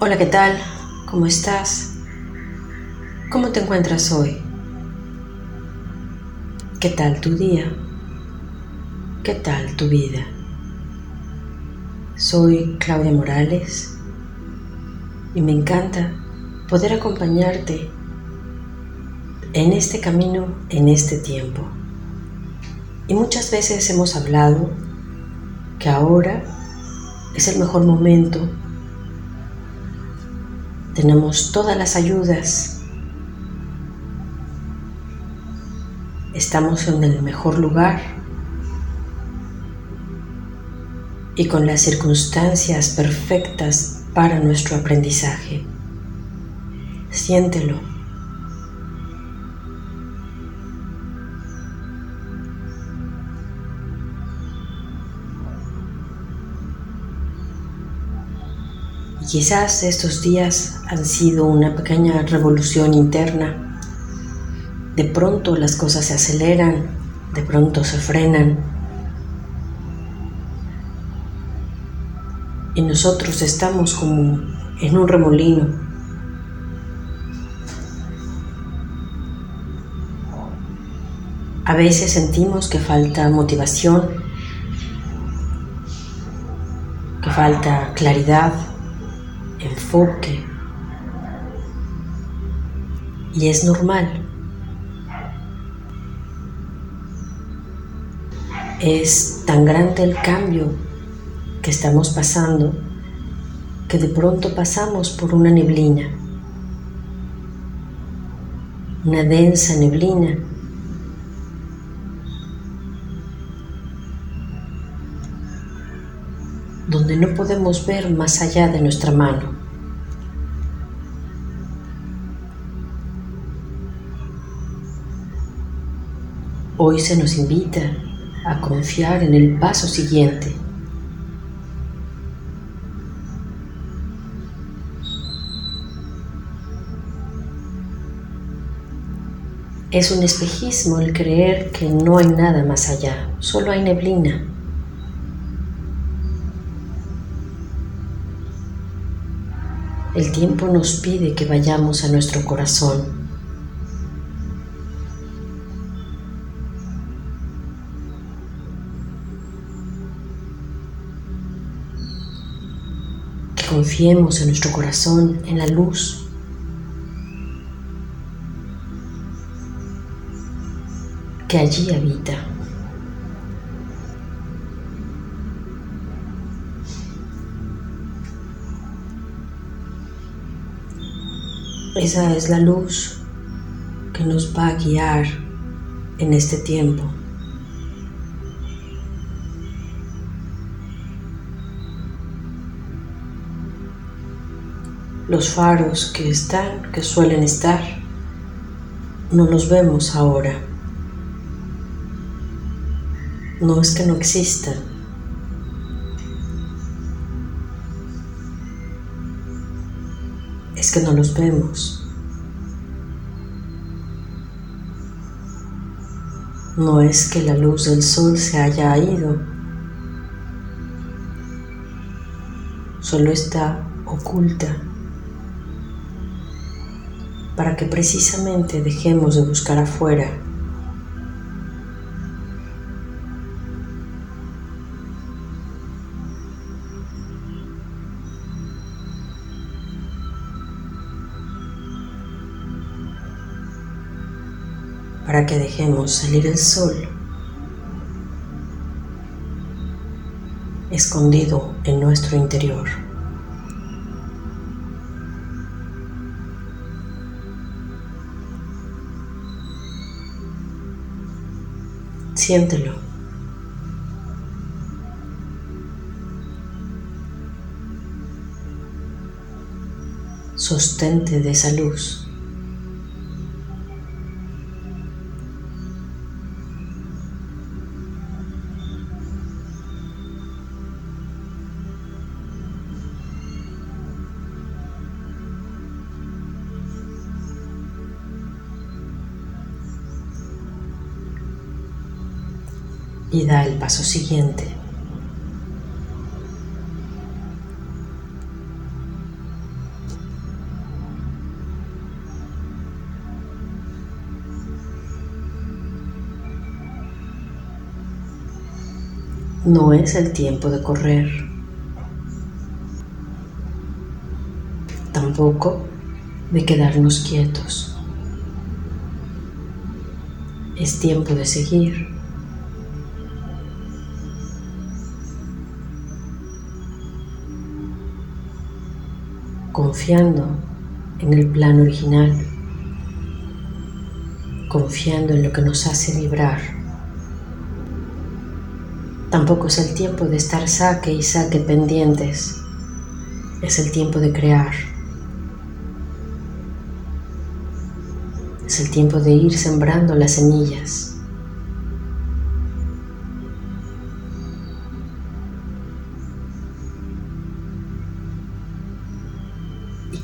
Hola, ¿qué tal? ¿Cómo estás? ¿Cómo te encuentras hoy? ¿Qué tal tu día? ¿Qué tal tu vida? Soy Claudia Morales y me encanta poder acompañarte en este camino, en este tiempo. Y muchas veces hemos hablado que ahora es el mejor momento tenemos todas las ayudas. Estamos en el mejor lugar y con las circunstancias perfectas para nuestro aprendizaje. Siéntelo. Quizás estos días han sido una pequeña revolución interna. De pronto las cosas se aceleran, de pronto se frenan. Y nosotros estamos como en un remolino. A veces sentimos que falta motivación, que falta claridad, enfoque. Y es normal. Es tan grande el cambio que estamos pasando que de pronto pasamos por una neblina, una densa neblina donde no podemos ver más allá de nuestra mano. Hoy se nos invita a confiar en el paso siguiente. Es un espejismo el creer que no hay nada más allá, solo hay neblina. El tiempo nos pide que vayamos a nuestro corazón. Que confiemos en nuestro corazón, en la luz. que allí habita. Esa es la luz que nos va a guiar en este tiempo. Los faros que están, que suelen estar, no los vemos ahora. No es que no existan, que no los vemos. No es que la luz del sol se haya ido, solo está oculta. Para que precisamente dejemos de buscar afuera para que dejemos salir el sol escondido en nuestro interior. Siéntelo. Sostente de esa luz. y da el paso siguiente. No es el tiempo de correr. Tampoco de quedarnos quietos. Es tiempo de seguir. Confiando en el plan original, confiando en lo que nos hace vibrar. Tampoco es el tiempo de estar saque y saque pendientes, es el tiempo de crear. Es el tiempo de ir sembrando las semillas.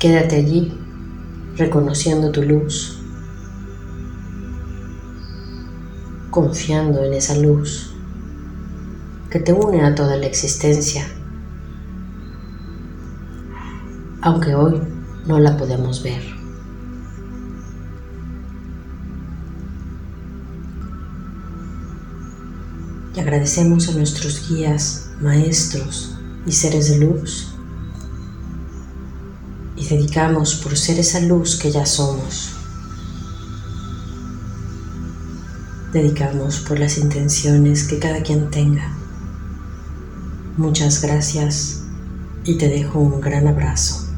Quédate allí reconociendo tu luz, confiando en esa luz que te une a toda la existencia, aunque hoy no la podemos ver. Y agradecemos a nuestros guías, maestros y seres de luz y dedicamos por ser esa luz que ya somos. Dedicamos por las intenciones que cada quien tenga. Muchas gracias y te dejo un gran abrazo.